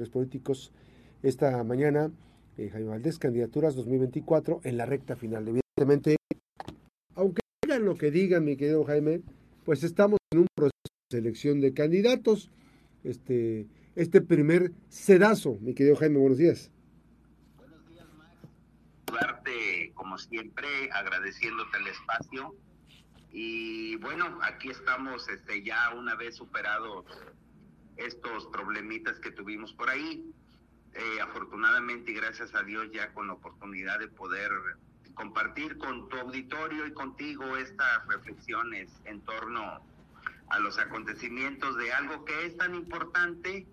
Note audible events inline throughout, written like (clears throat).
políticos esta mañana. Eh, Jaime Valdés, candidaturas 2024 en la recta final. Evidentemente, aunque digan lo que digan, mi querido Jaime, pues estamos en un proceso de selección de candidatos. Este, este primer sedazo, mi querido Jaime, buenos días. Buenos días, Max. Darte, como siempre, agradeciéndote el espacio. Y bueno, aquí estamos este, ya una vez superados estos problemitas que tuvimos por ahí. Eh, afortunadamente y gracias a Dios ya con la oportunidad de poder compartir con tu auditorio y contigo estas reflexiones en torno a los acontecimientos de algo que es tan importante,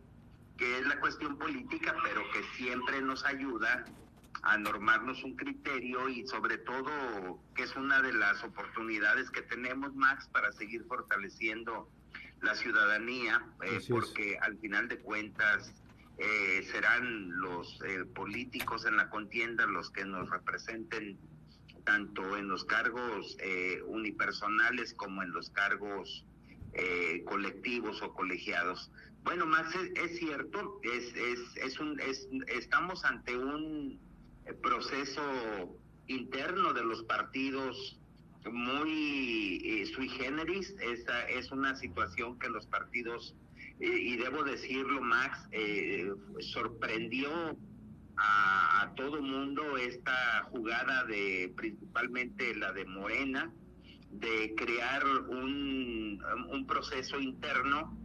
que es la cuestión política, pero que siempre nos ayuda a normarnos un criterio y sobre todo que es una de las oportunidades que tenemos, Max, para seguir fortaleciendo la ciudadanía, eh, porque al final de cuentas eh, serán los eh, políticos en la contienda los que nos representen tanto en los cargos unipersonales como en los cargos colectivos o colegiados. Bueno, Max, es, cierto, es, es, es un, es, estamos ante un proceso interno de los partidos muy eh, sui generis. Esta es una situación que los partidos, eh, y debo decirlo, Max, eh, sorprendió a, a todo mundo esta jugada de principalmente la de Morena, de crear un, un proceso interno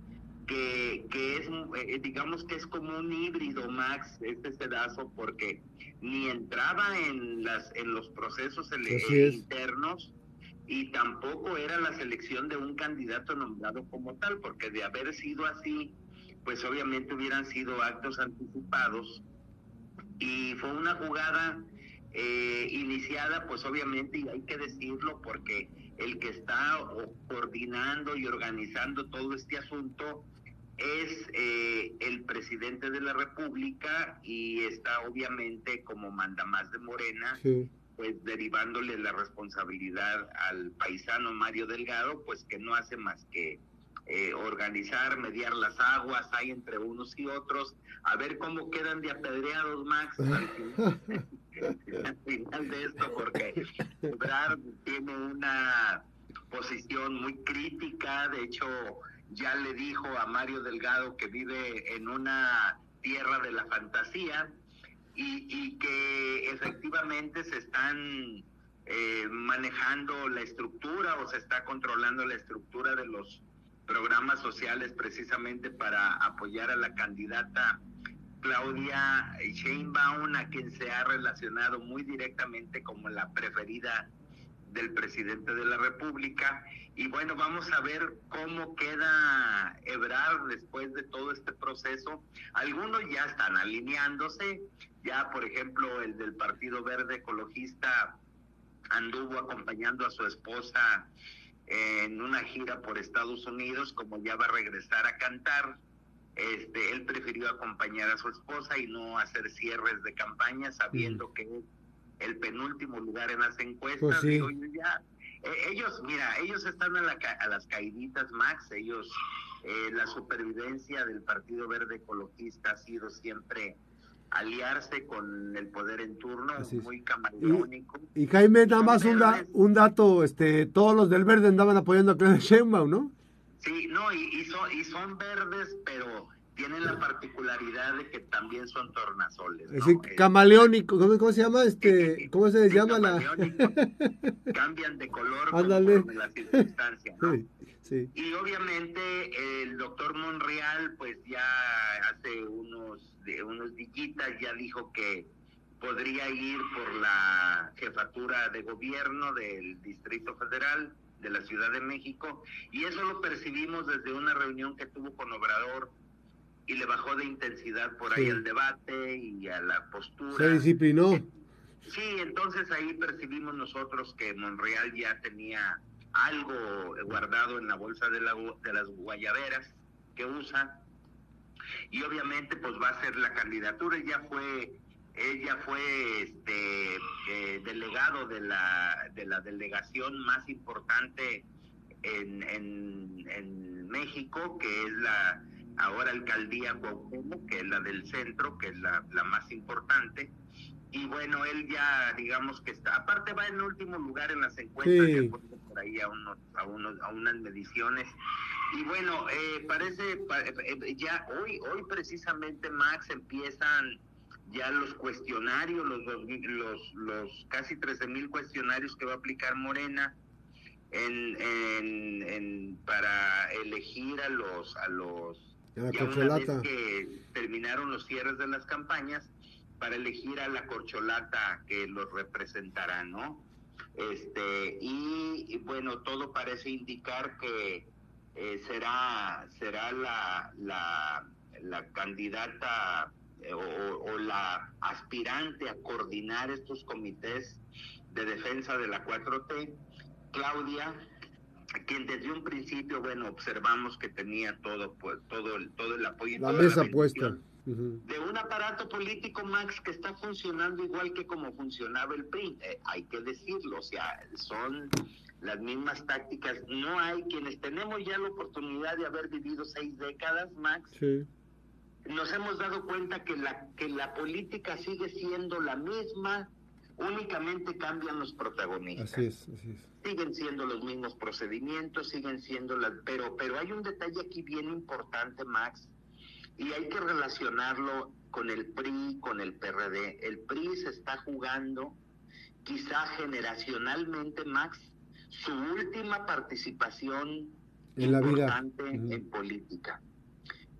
que, que es, eh, digamos que es como un híbrido, Max, este pedazo, porque ni entraba en, las, en los procesos internos y tampoco era la selección de un candidato nombrado como tal, porque de haber sido así, pues obviamente hubieran sido actos anticipados. Y fue una jugada eh, iniciada, pues obviamente, y hay que decirlo porque el que está coordinando y organizando todo este asunto es eh, el presidente de la República y está obviamente como manda más de Morena, pues derivándole la responsabilidad al paisano Mario Delgado, pues que no hace más que eh, organizar, mediar las aguas, hay entre unos y otros, a ver cómo quedan de apedreados, Max, al final, (laughs) de esto, porque Ebrard tiene una posición muy crítica, de hecho ya le dijo a Mario Delgado que vive en una tierra de la fantasía y, que efectivamente se están eh, manejando la estructura o se está controlando la estructura de los programas sociales precisamente para apoyar a la candidata Claudia Sheinbaum, a quien se ha relacionado muy directamente como la preferida del presidente de la República. Y bueno, vamos a ver cómo queda Ebrard después de todo este proceso. Algunos ya están alineándose, ya por ejemplo el del Partido Verde Ecologista anduvo acompañando a su esposa en una gira por Estados Unidos, como ya va a regresar a cantar. Este, él prefirió acompañar a su esposa y no hacer cierres de campaña, sabiendo que el penúltimo lugar en las encuestas. Pues ya, eh, ellos, mira, ellos están a, la, a las caíditas, Max, ellos, eh, la supervivencia del Partido Verde Ecologista ha sido siempre aliarse con el poder en turno, muy camaleónico. Y, Jaime, nada más un, un, dato, este, todos los del verde andaban apoyando a Claudia Sheinbaum, ¿no? Sí, no, y, y, son, y son verdes, pero tienen la particularidad de que también son tornasoles. Es decir, eh, camaleónico, ¿cómo, se llama? este ¿Cómo se llama la...? (laughs) cambian de color Ándale. la circunstancia, ¿no? Sí, Y obviamente el doctor Monreal, pues ya hace unos, de, unos dillitas ya dijo que podría ir por la jefatura de gobierno del Distrito Federal de la Ciudad de México y eso lo percibimos desde una reunión que tuvo con Obrador y le bajó de intensidad por ahí el debate y a la postura. Se disciplinó. Sí, entonces ahí percibimos nosotros que Monreal ya tenía algo guardado en la bolsa de, la, de las guayaberas que usa y obviamente pues va a ser la candidatura ella fue ella fue este eh, delegado de la de la delegación más importante en, en, en México que es la ahora alcaldía Cuauhtémoc, que es la del centro, que es la, la más importante. Y bueno, él ya, digamos que está, aparte va en último lugar en las encuestas, Sí. por ahí a, unos, a, unos, a unas mediciones. Y bueno, eh, parece, pa- eh, ya hoy, hoy precisamente, Max, empiezan ya los cuestionarios, los, mil- los, los casi 13 mil cuestionarios que va a aplicar Morena en, en, en- para elegir a los, a los A la ya una vez que terminaron los cierres de las campañas para elegir a la corcholata que los representará, ¿no? Este, y, y bueno, todo parece indicar que eh, será, será la, la, la candidata eh, o, o la aspirante a coordinar estos comités de defensa de la 4T, Claudia, quien desde un principio, bueno, observamos que tenía todo, pues, todo, el, todo el apoyo. y La toda mesa puesta. De un aparato político, Max, que está funcionando igual que como funcionaba el PRI. Eh, hay que decirlo, o sea, son las mismas tácticas. No hay quienes tenemos ya la oportunidad de haber vivido seis décadas, Max. Sí. Nos hemos dado cuenta que la, que la política sigue siendo la misma, únicamente cambian los protagonistas Así es, así es. siguen siendo los mismos procedimientos, siguen siendo las, pero, pero hay un detalle aquí bien importante, Max, y hay que relacionarlo con el PRI, con el PRD. El PRI se está jugando, quizá generacionalmente, Max, su última participación En la vida. importante Ujú. en política.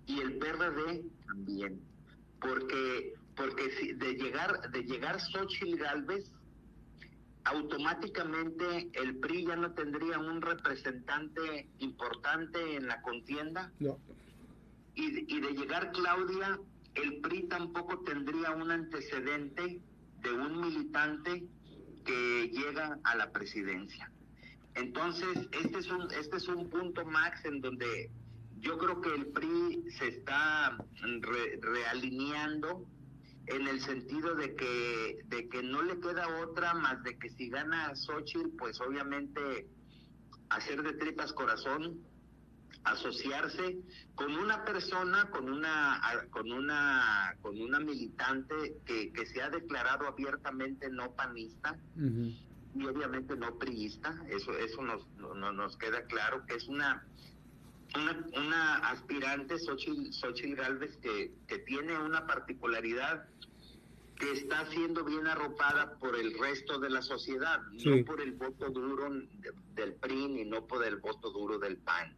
Y el PRD también, porque porque si de llegar de llegar Xochitl Galvez automáticamente el PRI ya no tendría un representante importante en la contienda No. y, de- y de llegar Claudia, el PRI tampoco tendría un antecedente de un militante que llega a la presidencia. Entonces, este es un, este es un punto, Max, en donde yo creo que el PRI se está re- realineando en el sentido de que, de que no le queda otra más de que si gana Xochitl, pues obviamente hacer de tripas corazón, asociarse con una persona, con una, con una, con una militante que, que se ha declarado abiertamente no panista y obviamente no priista, eso, eso nos, no- no- nos queda claro que es una una, una aspirante, Xochitl, Xochitl Galvez, que, que tiene una particularidad que está siendo bien arropada por el resto de la sociedad, Sí. no por el voto duro de- del PRI ni no por el voto duro del PAN.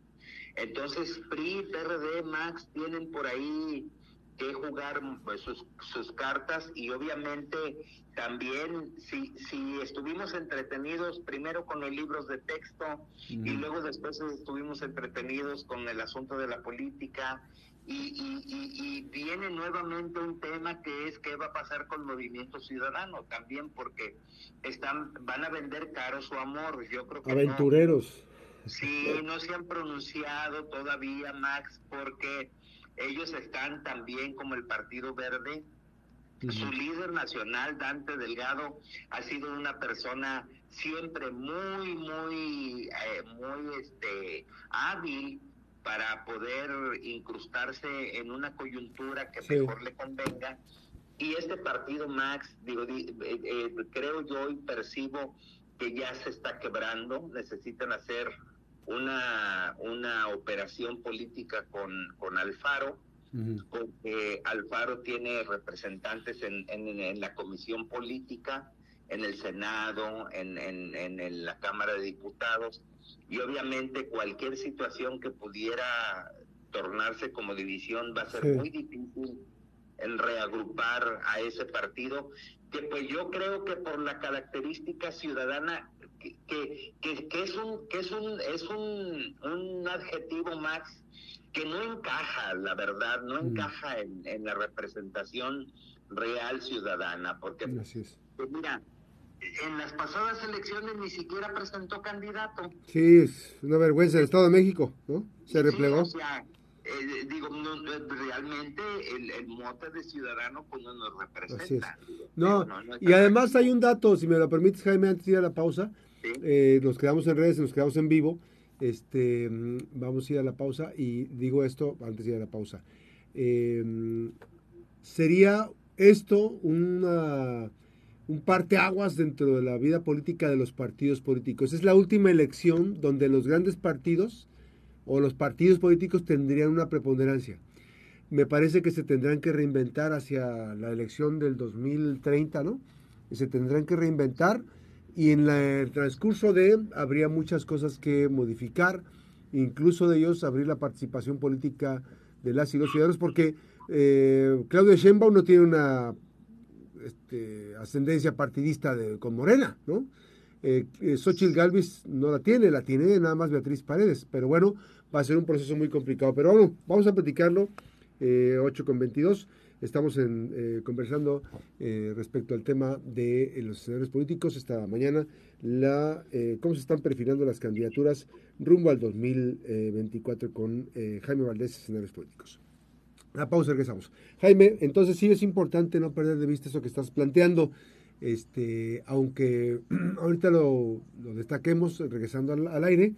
Entonces, PRI, PRD, Max tienen por ahí que jugar pues, sus, sus cartas y obviamente también si, si estuvimos entretenidos primero con los libros de texto y Ujú. luego después estuvimos entretenidos con el asunto de la política y, y, y, y viene nuevamente un tema que es qué va a pasar con Movimiento Ciudadano también porque están van a vender caro su amor yo creo que no. Aventureros. Sí, no se han pronunciado todavía, Max, porque ellos están también como el Partido Verde. Su líder nacional, Dante Delgado, ha sido una persona siempre muy, muy, eh, muy este, hábil para poder incrustarse en una coyuntura que Sí. mejor le convenga. Y este partido, Max, digo, di- eh, eh, creo yo y percibo que ya se está quebrando, necesitan hacer una, una operación política con, con Alfaro, Ujú. porque Alfaro tiene representantes en, en, en la comisión política, en el Senado, en, en, la Cámara de Diputados, y obviamente cualquier situación que pudiera tornarse como división va a ser Sí. muy difícil en reagrupar a ese partido, que pues yo creo que por la característica ciudadana, que, que, es un, que es un, es un, un adjetivo más que no encaja, la verdad, no Mm. encaja en, en la representación real ciudadana, porque es. pues mira, en las pasadas elecciones ni siquiera presentó candidato. Sí, es una vergüenza el Estado de México, ¿no? Se Sí, replegó. o sea, eh, digo, no, realmente el, el mote de ciudadano pues no nos representa. No, no, no y además hay un dato, si me lo permites, Jaime, antes de ir a la pausa. Eh, nos quedamos en redes, nos quedamos en vivo. Este, mm, vamos a ir a la pausa y digo esto antes de ir a la pausa. Em, sería esto una, un parteaguas dentro de la vida política de los partidos políticos. Es la última elección donde los grandes partidos o los partidos políticos tendrían una preponderancia. Me parece que se tendrán que reinventar hacia la elección del 2030, ¿no? Se tendrán que reinventar y en el transcurso de habría muchas cosas que modificar, incluso de ellos abrir la participación política de las y los ciudadanos, porque eh, Claudio Sheinbaum no tiene una este, ascendencia partidista de, con Morena, ¿no? Eh, eh, Xochitl Galvis no la tiene, la tiene nada más Beatriz Paredes, pero bueno, va a ser un proceso muy complicado. Pero vamos, vamos a platicarlo, 8 con 22. Estamos en, eh, conversando eh, respecto al tema de los escenarios políticos. Esta mañana, la, eh, cómo se están perfilando las candidaturas rumbo al 2024 con Jaime Valdés, escenarios políticos. La pausa, regresamos. Jaime, entonces sí es importante no perder de vista eso que estás planteando. Este, aunque (clears throat) ahorita lo, destaquemos regresando al aire,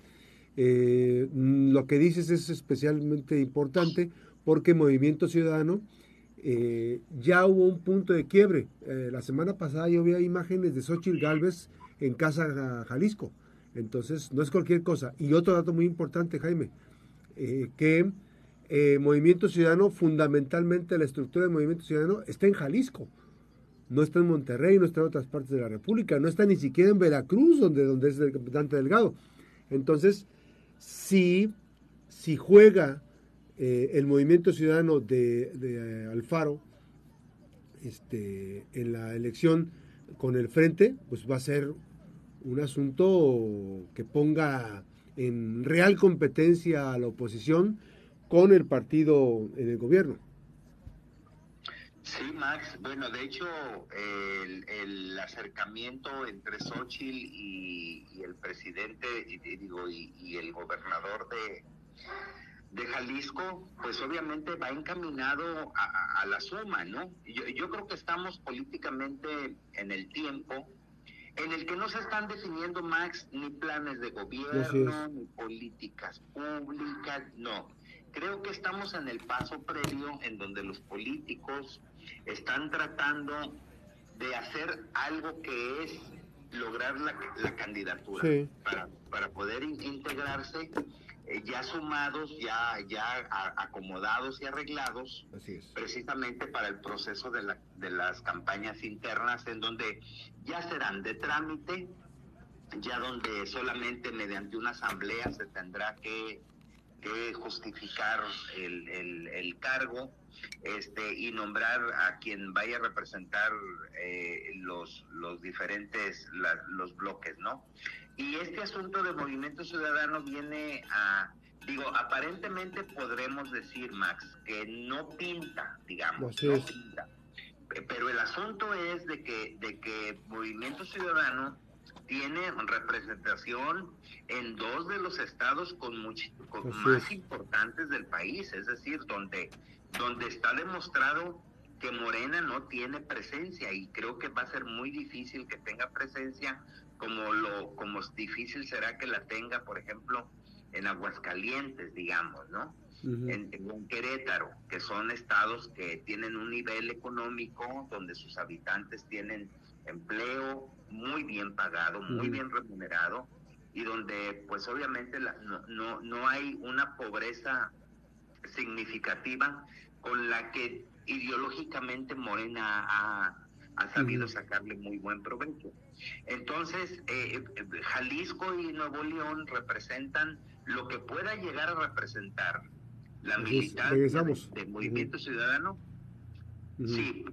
lo que dices es especialmente importante porque Movimiento Ciudadano eh, ya hubo un punto de quiebre. Eh, la semana pasada yo vi imágenes de Xochitl Galvez en Casa Jalisco. Entonces, no es cualquier cosa. Y otro dato muy importante, Jaime, eh, que Movimiento Ciudadano, fundamentalmente la estructura del Movimiento Ciudadano está en Jalisco. No está en Monterrey, no está en otras partes de la República, no está ni siquiera en Veracruz, donde, donde es el capitán Delgado. Entonces, si, si juega eh, el movimiento ciudadano de, eh, Alfaro este, en la elección con el frente, pues va a ser un asunto que ponga en real competencia a la oposición con el partido en el gobierno. Sí, Max. Bueno, de hecho, el, acercamiento entre Xochitl y, el presidente, y, digo, y el gobernador de, de Jalisco, pues obviamente va encaminado a, la suma, ¿no? Yo, creo que estamos políticamente en el tiempo en el que no se están definiendo, Max, ni planes de gobierno, ni políticas públicas, no. Creo que estamos en el paso previo en donde los políticos están tratando de hacer algo que es lograr la, candidatura para, para poder integrarse eh, ya sumados, ya, ya acomodados y arreglados, precisamente para el proceso de, la, de las campañas internas, en donde ya serán de trámite, ya donde solamente mediante una asamblea se tendrá que, justificar el, el, cargo este, y nombrar a quien vaya a representar eh, los, los diferentes los bloques, ¿no? Y este asunto de movimiento ciudadano viene a, digo, aparentemente podremos decir, Max, que no pinta, digamos, no pinta. Pero el asunto es de que, de que Movimiento Ciudadano tiene representación en dos de los estados con, con más importantes del país, es decir, donde, donde está demostrado que Morena no tiene presencia y creo que va a ser muy difícil que tenga presencia como lo como difícil será que la tenga, por ejemplo, en Aguascalientes, digamos, ¿no? en, en, Querétaro, que son estados que tienen un nivel económico donde sus habitantes tienen empleo muy bien pagado, muy bien remunerado y donde pues obviamente no, no, no hay una pobreza significativa con la que ideológicamente Morena ha, ha sabido sacarle muy buen provecho. Entonces, eh, eh, Jalisco y Nuevo León representan lo que pueda llegar a representar la militancia del movimiento ciudadano. Sí.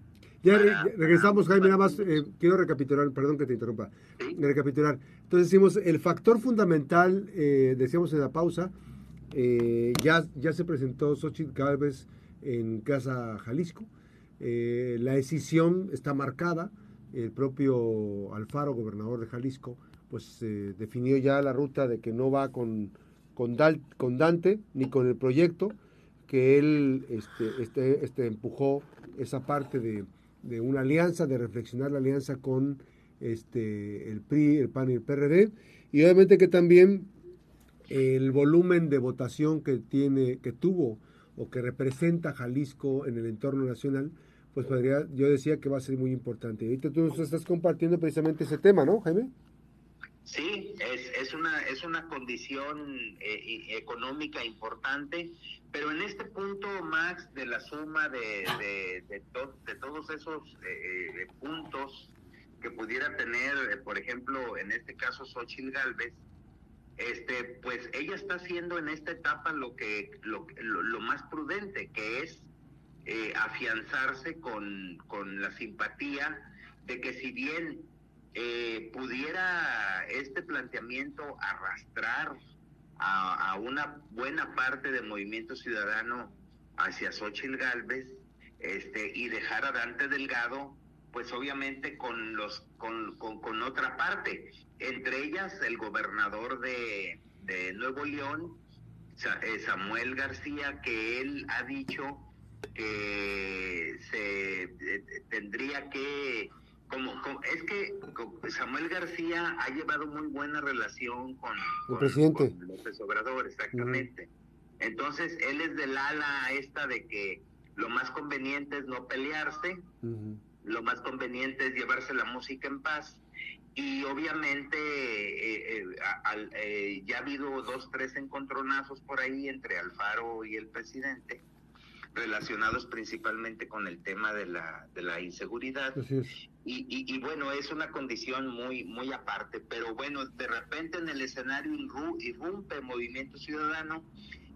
Ya regresamos, Jaime, nada más eh, quiero recapitular, perdón que te interrumpa, recapitular. Entonces decimos, el factor fundamental, decíamos en la pausa, ya, ya se presentó Xochitl Galvez en Casa Jalisco, la decisión está marcada, el propio Alfaro, gobernador de Jalisco, pues definió ya la ruta de que no va con, con, con, Dante ni con el proyecto, que él este, este, este empujó esa parte de, de, una alianza, de reflexionar la alianza con este, el PRI, el PAN y el PRD, y obviamente que también el volumen de votación que tiene, que tuvo o que representa Jalisco en el entorno nacional, pues podría, yo decía que va a ser muy importante. Ahorita tú nos estás compartiendo precisamente ese tema, ¿no, Jaime? Sí, es, es una es una condición eh, económica importante, pero en este punto, Max, de la suma de, de, de, de todos esos eh, eh, puntos que pudiera tener, por ejemplo, en este caso Xochitl Galvez, este, pues ella está haciendo en esta etapa lo que lo, lo, más prudente, que es eh, afianzarse con, con, la simpatía de que si bien eh, pudiera este planteamiento arrastrar a, una buena parte del movimiento ciudadano hacia Xochitl Galvez este, y dejar a Dante Delgado, pues obviamente con los con, con, con otra parte. Entre ellas el gobernador de, de Nuevo León, eh, Samuel García, que él ha dicho que se eh, tendría que como, es que Samuel García ha llevado muy buena relación con, el presidente. López Obrador, exactamente. Entonces él es del ala esta de que lo más conveniente es no pelearse, lo más conveniente es llevarse la música en paz. Y obviamente eh, eh, eh, ya ha habido dos, tres encontronazos por ahí entre Alfaro y el presidente, relacionados principalmente con el tema de la, de la inseguridad. Y, y, bueno, es una condición muy, muy aparte, pero bueno, de repente en el escenario irrumpe Movimiento Ciudadano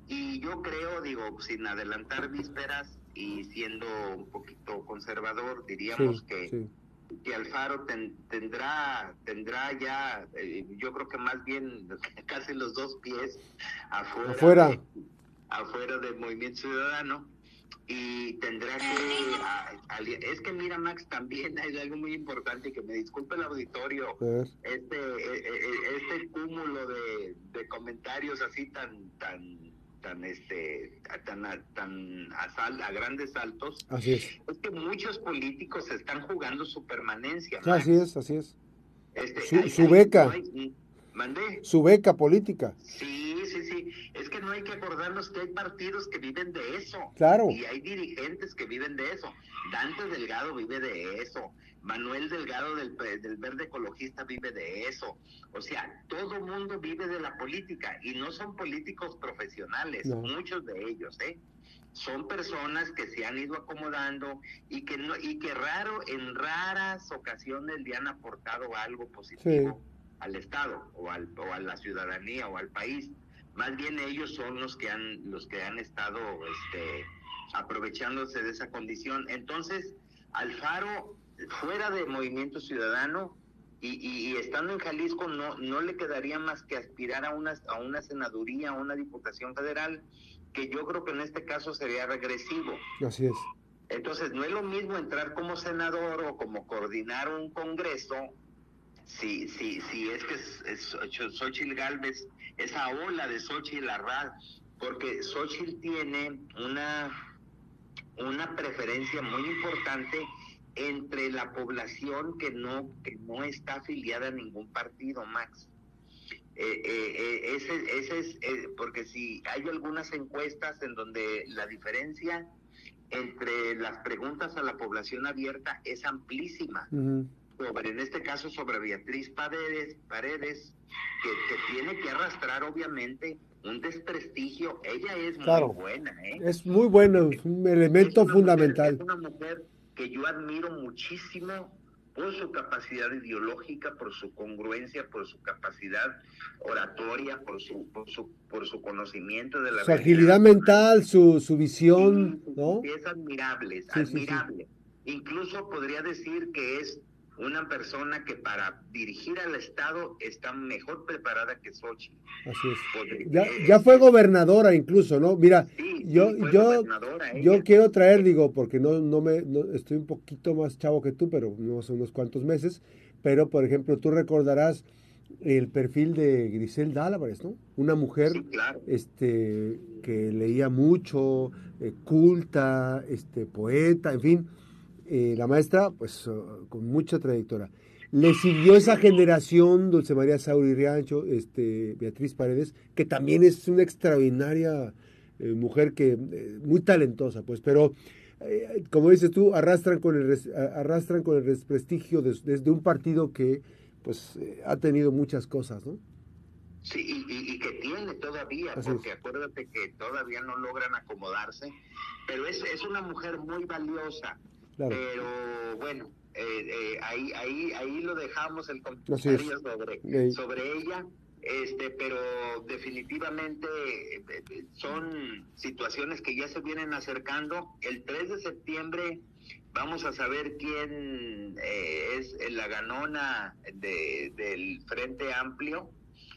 y yo creo, digo, sin adelantar vísperas y siendo un poquito conservador, diríamos que que Alfaro tendrá tendrá ya eh, yo creo que más bien (laughs) casi los dos pies afuera afuera, afuera del movimiento ciudadano y tendrá que es que mira Max también hay algo muy importante que me disculpe el auditorio. Este e, e, e, este cúmulo de, de comentarios así tan tan tan este tan tan a, grandes saltos así es. es que muchos políticos están jugando su permanencia así es así es. Este, su, beca. ¿Mandé? su beca política. Sí que no hay que acordarnos que hay partidos que viven de eso claro y hay dirigentes que viven de eso Dante Delgado vive de eso Manuel Delgado del, del, Verde Ecologista vive de eso. O sea, todo mundo vive de la política y no son políticos profesionales, muchos de ellos, ¿eh? Son personas que se han ido acomodando y que no y que raro en raras ocasiones le han aportado algo positivo al Estado o, al, o a la ciudadanía o al país. Más bien ellos son los que han los que han estado este aprovechándose de esa condición. Entonces, Alfaro fuera de Movimiento Ciudadano y, estando en Jalisco no, no le quedaría más que aspirar a una, a una senaduría, a una diputación federal, que yo creo que en este caso sería regresivo. Así es. Entonces, no es lo mismo entrar como senador o como coordinar un congreso, si, si, si es que es, Xochitl Galvez, esa ola de Xochitl Arrad, porque Xochitl tiene una, una preferencia muy importante entre la población que no, que no está afiliada a ningún partido, Max. Eh, eh, eh, ese, ese es, porque si hay algunas encuestas en donde la diferencia entre las preguntas a la población abierta es amplísima. En este caso sobre Beatriz Paredes, Paredes que, que, tiene que arrastrar obviamente un desprestigio. Ella es muy buena. Es muy buena, es un elemento fundamental. es una mujer que yo admiro muchísimo por su capacidad ideológica, por su congruencia, por su capacidad oratoria, por su, por su, por su conocimiento de la Su agilidad mental, su, su visión, ¿no? Es admirable, es admirable. Incluso podría decir que es una persona que para dirigir al Estado está mejor preparada que Sochi. Así es. Ya, ya, fue gobernadora incluso, ¿no? Mira, yo, yo, yo quiero traer, digo, porque no, no me, estoy un poquito más chavo que tú, pero no hace unos cuantos meses, pero por ejemplo, tú recordarás el perfil de Griselda Álvarez, ¿no? Una mujer este, que leía mucho, eh, culta, este, poeta, en fin eh, la maestra, pues oh, con mucha trayectoria. le siguió esa generación, Dulce María Sauri Riancho, este, Beatriz Paredes, que también es una extraordinaria eh, mujer que eh, muy talentosa, pues, pero eh, como dices tú, arrastran con el arrastran con el desprestigio desde un partido que pues ha tenido muchas cosas, ¿no? Sí, y, que tiene todavía, porque acuérdate que todavía no logran acomodarse, pero es, es una mujer muy valiosa. Pero bueno, ahí, ahí, ahí lo dejamos el comentario sobre, sobre ella. Este, pero definitivamente eh, eh, son situaciones que ya se vienen acercando. El 3 de septiembre vamos a saber quién eh, es la ganona de, del Frente Amplio,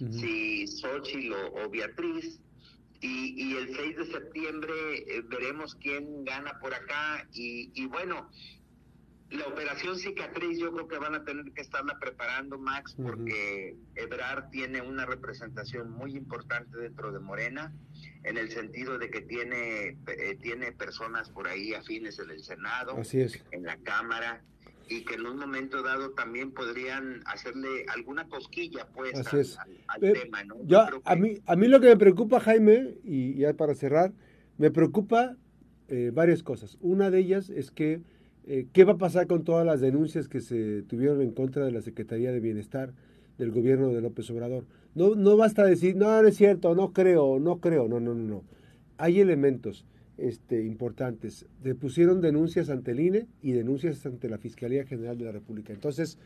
si Xochitl o, Beatriz. Y, y, el 6 de septiembre veremos quién gana por acá. Y, y bueno, la operación cicatriz yo creo que van a tener que estarla preparando, Max, porque Ebrard tiene una representación muy importante dentro de Morena, en el sentido de que tiene, eh, tiene personas por ahí afines en el Senado, en la Cámara, y que en un momento dado también podrían hacerle alguna cosquilla pues al, tema, ¿no? a, mí, a mí lo que me preocupa, Jaime, y ya para cerrar, me preocupa eh, varias cosas. Una de ellas es que eh, ¿Qué va a pasar con todas las denuncias que se tuvieron en contra de la Secretaría de Bienestar del gobierno de López Obrador? No, no basta decir, no, no es cierto, no creo, no creo, no, no, no, no. Hay elementos este, importantes. Depusieron denuncias ante el INE y denuncias ante la Fiscalía General de la República. Entonces,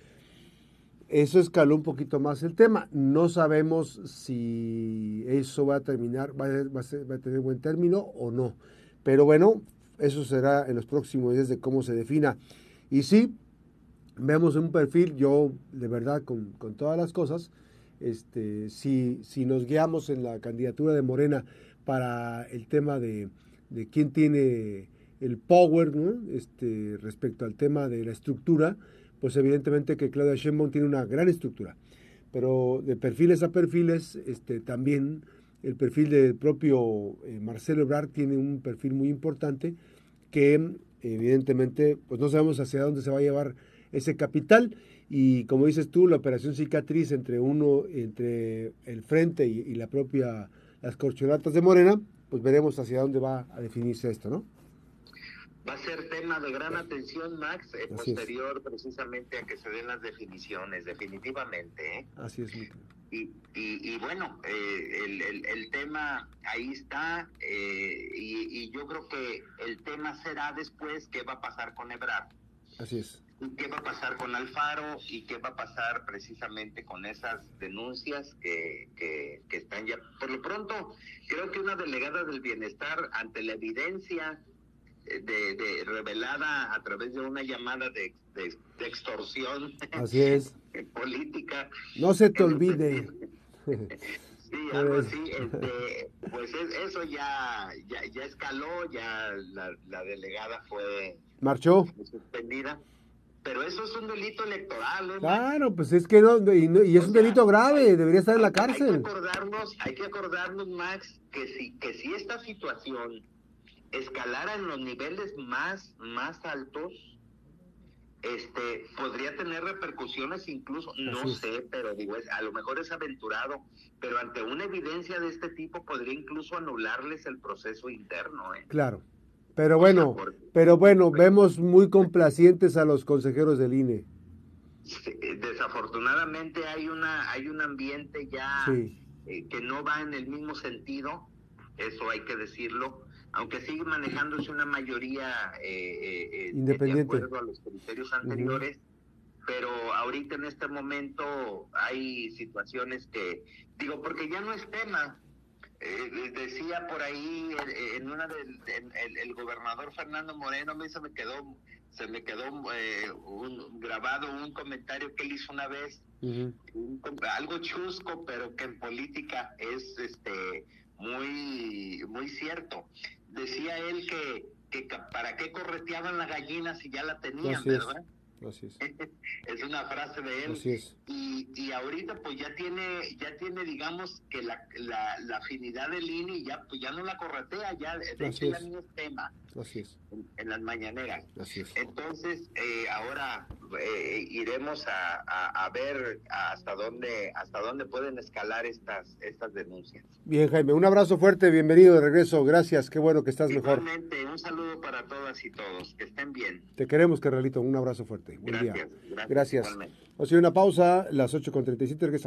eso escaló un poquito más el tema. No sabemos si eso va a terminar, va a, a tener buen término o no. Pero bueno, eso será en los próximos días de cómo se defina. Y sí, vemos un perfil, yo de verdad con, todas las cosas, este, si, si nos guiamos en la candidatura de Morena para el tema de, de quién tiene el power este, respecto al tema de la estructura, pues evidentemente que Claudia Sheinbaum tiene una gran estructura. Pero de perfiles a perfiles, este, también el perfil del propio eh, Marcelo Ebrard tiene un perfil muy importante que evidentemente pues no sabemos hacia dónde se va a llevar ese capital y como dices tú, la operación cicatriz entre uno, entre el frente y, la propia, las corcholatas de Morena, pues veremos hacia dónde va a definirse esto, ¿no? Va a ser tema de gran atención, Max, eh, posterior precisamente a que se den las definiciones, definitivamente. ¿eh? Así es, y, y, bueno, eh, el, el, el, tema ahí está eh, y, y, yo creo que el tema será después qué va a pasar con Ebrard. Así es. Y qué va a pasar con Alfaro y qué va a pasar precisamente con esas denuncias que, que, que están ya. Por lo pronto, creo que una delegada del bienestar ante la evidencia de, de, revelada a través de una llamada de, de, extorsión así es. (laughs) política. No se te olvide. sí. (laughs) Algo así este, pues eso ya, ya, ya escaló ya la, la delegada fue marchó suspendida pero eso es un delito electoral. ¿eh? Claro, pues es que no, y, es un delito grave, debería estar en la cárcel. Hay que acordarnos, hay que acordarnos, Max, que si, que si esta situación escalara en los niveles más, más altos, este, podría tener repercusiones incluso, no sé, pero digo, a lo mejor es aventurado, pero ante una evidencia de este tipo podría incluso anularles el proceso interno. ¿eh? Claro, pero bueno, pero bueno, vemos muy complacientes a los consejeros del INE. desafortunadamente hay una, hay un ambiente ya eh, que no va en el mismo sentido, eso hay que decirlo, aunque sigue manejándose una mayoría eh, eh, Independiente. de acuerdo a los criterios anteriores, pero ahorita en este momento hay situaciones que, digo, porque ya no es tema. Eh, decía por ahí en una del el, gobernador Fernando Moreno me se me quedó se me quedó un, grabado un comentario que él hizo una vez. Algo chusco pero que en política es este muy muy cierto. Decía él que, que para qué correteaban la gallina si ya la tenían, ¿verdad? Así es. (laughs) es una frase de él. Así es. Y, y ahorita pues ya tiene, ya tiene digamos que la, la, afinidad del INE ya, pues ya no la corretea, ya de hecho, ya no es tema. Así es. En, las mañaneras. Así es. Entonces, eh, ahora eh, iremos a, a, ver hasta dónde, hasta dónde pueden escalar estas, estas denuncias. Bien, Jaime, un abrazo fuerte, bienvenido de regreso, gracias, qué bueno que estás mejor. Un saludo para todas y todos, que estén bien. Te queremos, Carralito, un abrazo fuerte suerte. Buen gracias, día. Gracias. gracias. Vamos a una pausa, las 8.37, regresamos.